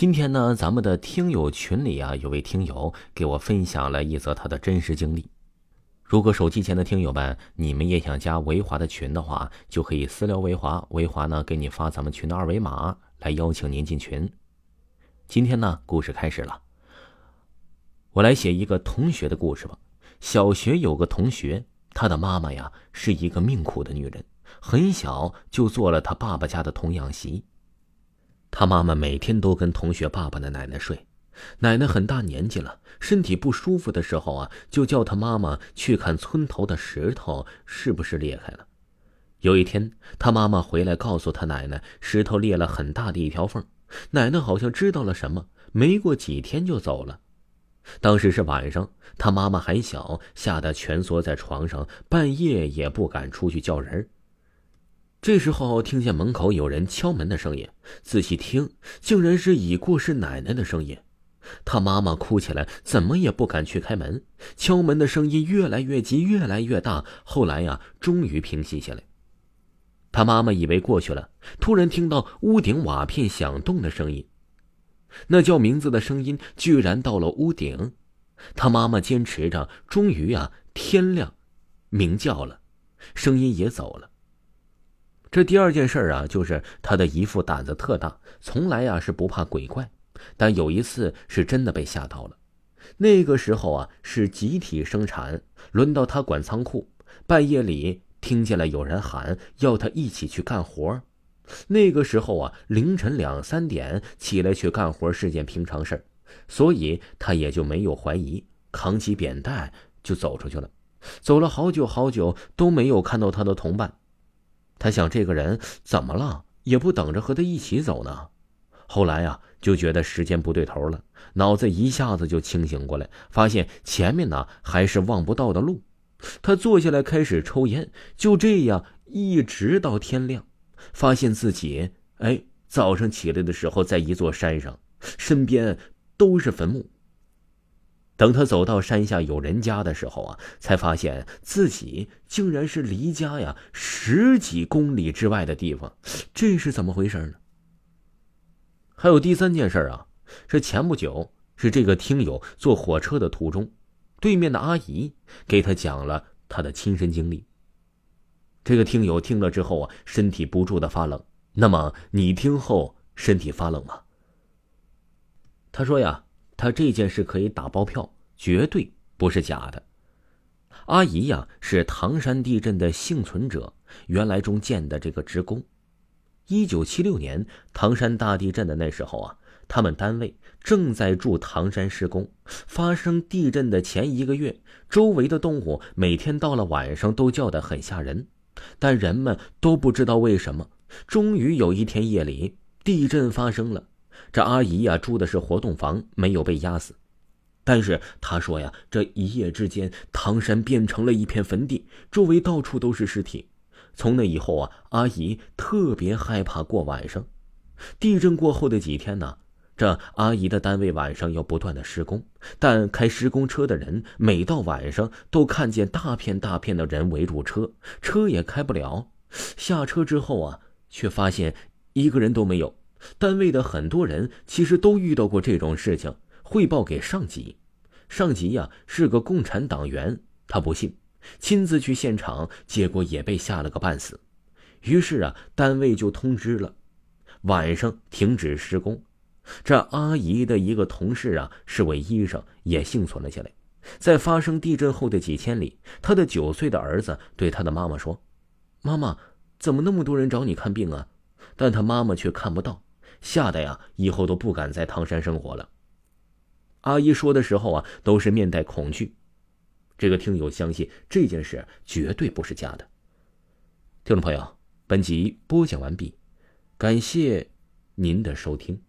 今天呢，咱们的听友群里啊，有位听友给我分享了一则他的真实经历。如果手机前的听友们，你们也想加维华的群的话，就可以私聊维华，维华呢给你发咱们群的二维码来邀请您进群。今天呢，故事开始了。我来写一个同学的故事吧。小学有个同学，他的妈妈呀是一个命苦的女人，很小就做了他爸爸家的童养媳。他妈妈每天都跟同学爸爸的奶奶睡，奶奶很大年纪了，身体不舒服的时候啊，就叫他妈妈去看村头的石头是不是裂开了。有一天，他妈妈回来告诉他奶奶，石头裂了很大的一条缝。奶奶好像知道了什么，没过几天就走了。当时是晚上，他妈妈还小，吓得蜷缩在床上，半夜也不敢出去叫人。这时候听见门口有人敲门的声音，仔细听，竟然是已过世奶奶的声音。他妈妈哭起来，怎么也不敢去开门。敲门的声音越来越急，越来越大。后来呀，终于平息下来。他妈妈以为过去了，突然听到屋顶瓦片响动的声音，那叫名字的声音居然到了屋顶。他妈妈坚持着，终于啊，天亮，鸣叫了，声音也走了。这第二件事啊，就是他的姨父胆子特大，从来呀是不怕鬼怪，但有一次是真的被吓到了。那个时候啊是集体生产，轮到他管仓库，半夜里听见了有人喊要他一起去干活。那个时候啊凌晨两三点起来去干活是件平常事所以他也就没有怀疑，扛起扁担就走出去了。走了好久好久都没有看到他的同伴。他想，这个人怎么了？也不等着和他一起走呢。后来呀，就觉得时间不对头了，脑子一下子就清醒过来，发现前面呢还是望不到的路。他坐下来开始抽烟，就这样一直到天亮，发现自己哎，早上起来的时候在一座山上，身边都是坟墓。等他走到山下有人家的时候啊，才发现自己竟然是离家呀十几公里之外的地方，这是怎么回事呢？还有第三件事啊，是前不久是这个听友坐火车的途中，对面的阿姨给他讲了他的亲身经历。这个听友听了之后啊，身体不住的发冷。那么你听后身体发冷吗？他说呀。他这件事可以打包票，绝对不是假的。阿姨呀，是唐山地震的幸存者，原来中建的这个职工。一九七六年唐山大地震的那时候啊，他们单位正在驻唐山施工。发生地震的前一个月，周围的动物每天到了晚上都叫得很吓人，但人们都不知道为什么。终于有一天夜里，地震发生了。这阿姨呀，住的是活动房，没有被压死。但是她说呀，这一夜之间，唐山变成了一片坟地，周围到处都是尸体。从那以后啊，阿姨特别害怕过晚上。地震过后的几天呢，这阿姨的单位晚上要不断的施工，但开施工车的人每到晚上都看见大片大片的人围住车，车也开不了。下车之后啊，却发现一个人都没有。单位的很多人其实都遇到过这种事情，汇报给上级。上级呀是个共产党员，他不信，亲自去现场，结果也被吓了个半死。于是啊，单位就通知了，晚上停止施工。这阿姨的一个同事啊是位医生，也幸存了下来。在发生地震后的几千里，他的九岁的儿子对他的妈妈说：“妈妈，怎么那么多人找你看病啊？”但他妈妈却看不到。吓得呀，以后都不敢在唐山生活了。阿姨说的时候啊，都是面带恐惧。这个听友相信这件事绝对不是假的。听众朋友，本集播讲完毕，感谢您的收听。